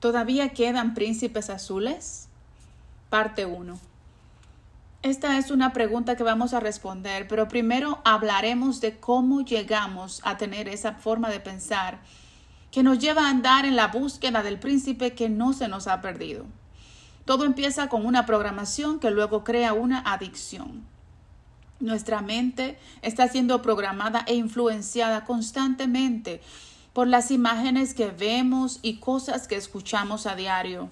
¿Todavía quedan príncipes azules? Parte 1. Esta es una pregunta que vamos a responder, pero primero hablaremos de cómo llegamos a tener esa forma de pensar que nos lleva a andar en la búsqueda del príncipe que no se nos ha perdido. Todo empieza con una programación que luego crea una adicción. Nuestra mente está siendo programada e influenciada constantemente por las imágenes que vemos y cosas que escuchamos a diario.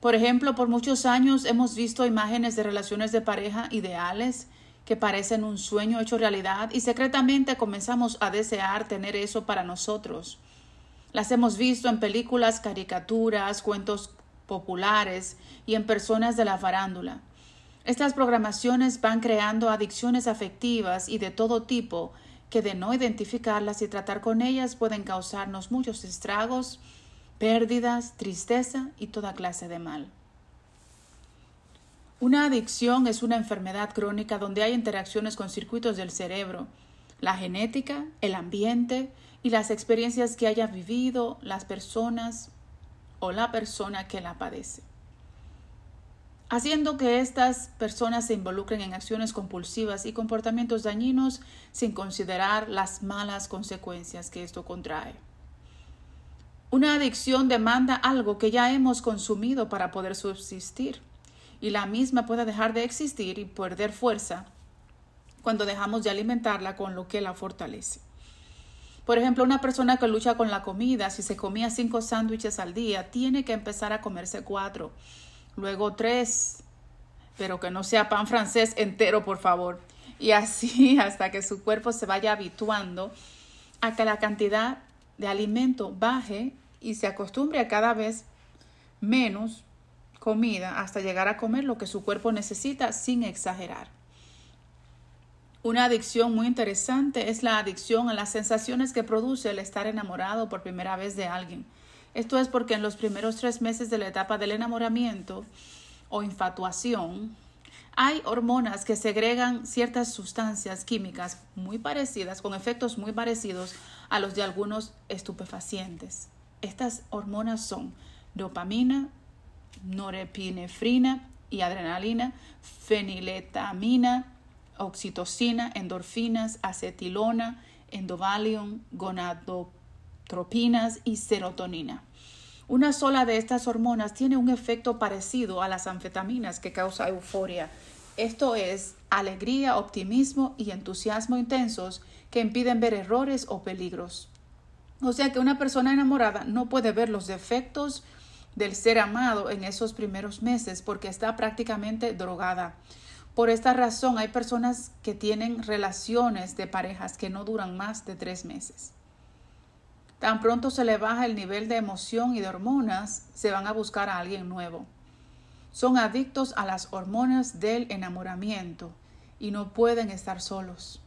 Por ejemplo, por muchos años hemos visto imágenes de relaciones de pareja ideales que parecen un sueño hecho realidad y secretamente comenzamos a desear tener eso para nosotros. Las hemos visto en películas, caricaturas, cuentos populares y en personas de la farándula. Estas programaciones van creando adicciones afectivas y de todo tipo que de no identificarlas y tratar con ellas pueden causarnos muchos estragos, pérdidas, tristeza y toda clase de mal. Una adicción es una enfermedad crónica donde hay interacciones con circuitos del cerebro, la genética, el ambiente y las experiencias que haya vivido las personas o la persona que la padece haciendo que estas personas se involucren en acciones compulsivas y comportamientos dañinos sin considerar las malas consecuencias que esto contrae. Una adicción demanda algo que ya hemos consumido para poder subsistir, y la misma puede dejar de existir y perder fuerza cuando dejamos de alimentarla con lo que la fortalece. Por ejemplo, una persona que lucha con la comida, si se comía cinco sándwiches al día, tiene que empezar a comerse cuatro luego tres, pero que no sea pan francés entero, por favor. Y así hasta que su cuerpo se vaya habituando a que la cantidad de alimento baje y se acostumbre a cada vez menos comida hasta llegar a comer lo que su cuerpo necesita sin exagerar. Una adicción muy interesante es la adicción a las sensaciones que produce el estar enamorado por primera vez de alguien. Esto es porque en los primeros tres meses de la etapa del enamoramiento o infatuación, hay hormonas que segregan ciertas sustancias químicas muy parecidas, con efectos muy parecidos a los de algunos estupefacientes. Estas hormonas son dopamina, norepinefrina y adrenalina, feniletamina, oxitocina, endorfinas, acetilona, endovalium, gonadopamina tropinas y serotonina. Una sola de estas hormonas tiene un efecto parecido a las anfetaminas que causa euforia. Esto es alegría, optimismo y entusiasmo intensos que impiden ver errores o peligros. O sea que una persona enamorada no puede ver los defectos del ser amado en esos primeros meses porque está prácticamente drogada. Por esta razón hay personas que tienen relaciones de parejas que no duran más de tres meses. Tan pronto se le baja el nivel de emoción y de hormonas, se van a buscar a alguien nuevo. Son adictos a las hormonas del enamoramiento y no pueden estar solos.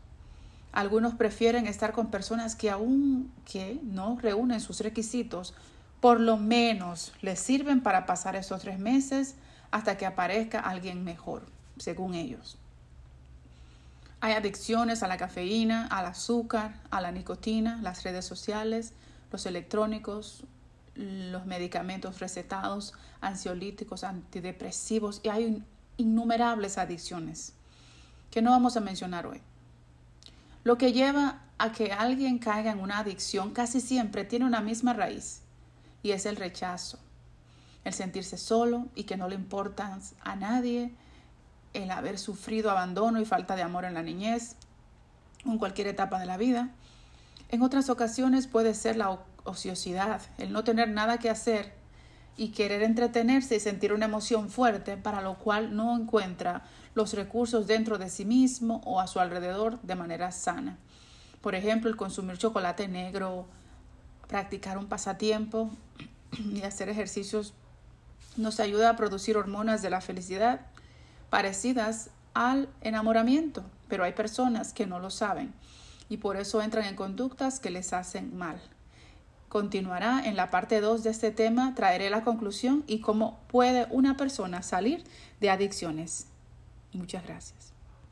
Algunos prefieren estar con personas que aún que no reúnen sus requisitos, por lo menos les sirven para pasar esos tres meses hasta que aparezca alguien mejor, según ellos. Hay adicciones a la cafeína, al azúcar, a la nicotina, las redes sociales, los electrónicos, los medicamentos recetados, ansiolíticos, antidepresivos y hay innumerables adicciones que no vamos a mencionar hoy. Lo que lleva a que alguien caiga en una adicción casi siempre tiene una misma raíz y es el rechazo, el sentirse solo y que no le importa a nadie, el haber sufrido abandono y falta de amor en la niñez en cualquier etapa de la vida, en otras ocasiones puede ser la ociosidad, el no tener nada que hacer y querer entretenerse y sentir una emoción fuerte para lo cual no encuentra los recursos dentro de sí mismo o a su alrededor de manera sana. Por ejemplo, el consumir chocolate negro, practicar un pasatiempo y hacer ejercicios nos ayuda a producir hormonas de la felicidad parecidas al enamoramiento, pero hay personas que no lo saben y por eso entran en conductas que les hacen mal. Continuará en la parte 2 de este tema, traeré la conclusión y cómo puede una persona salir de adicciones. Muchas gracias.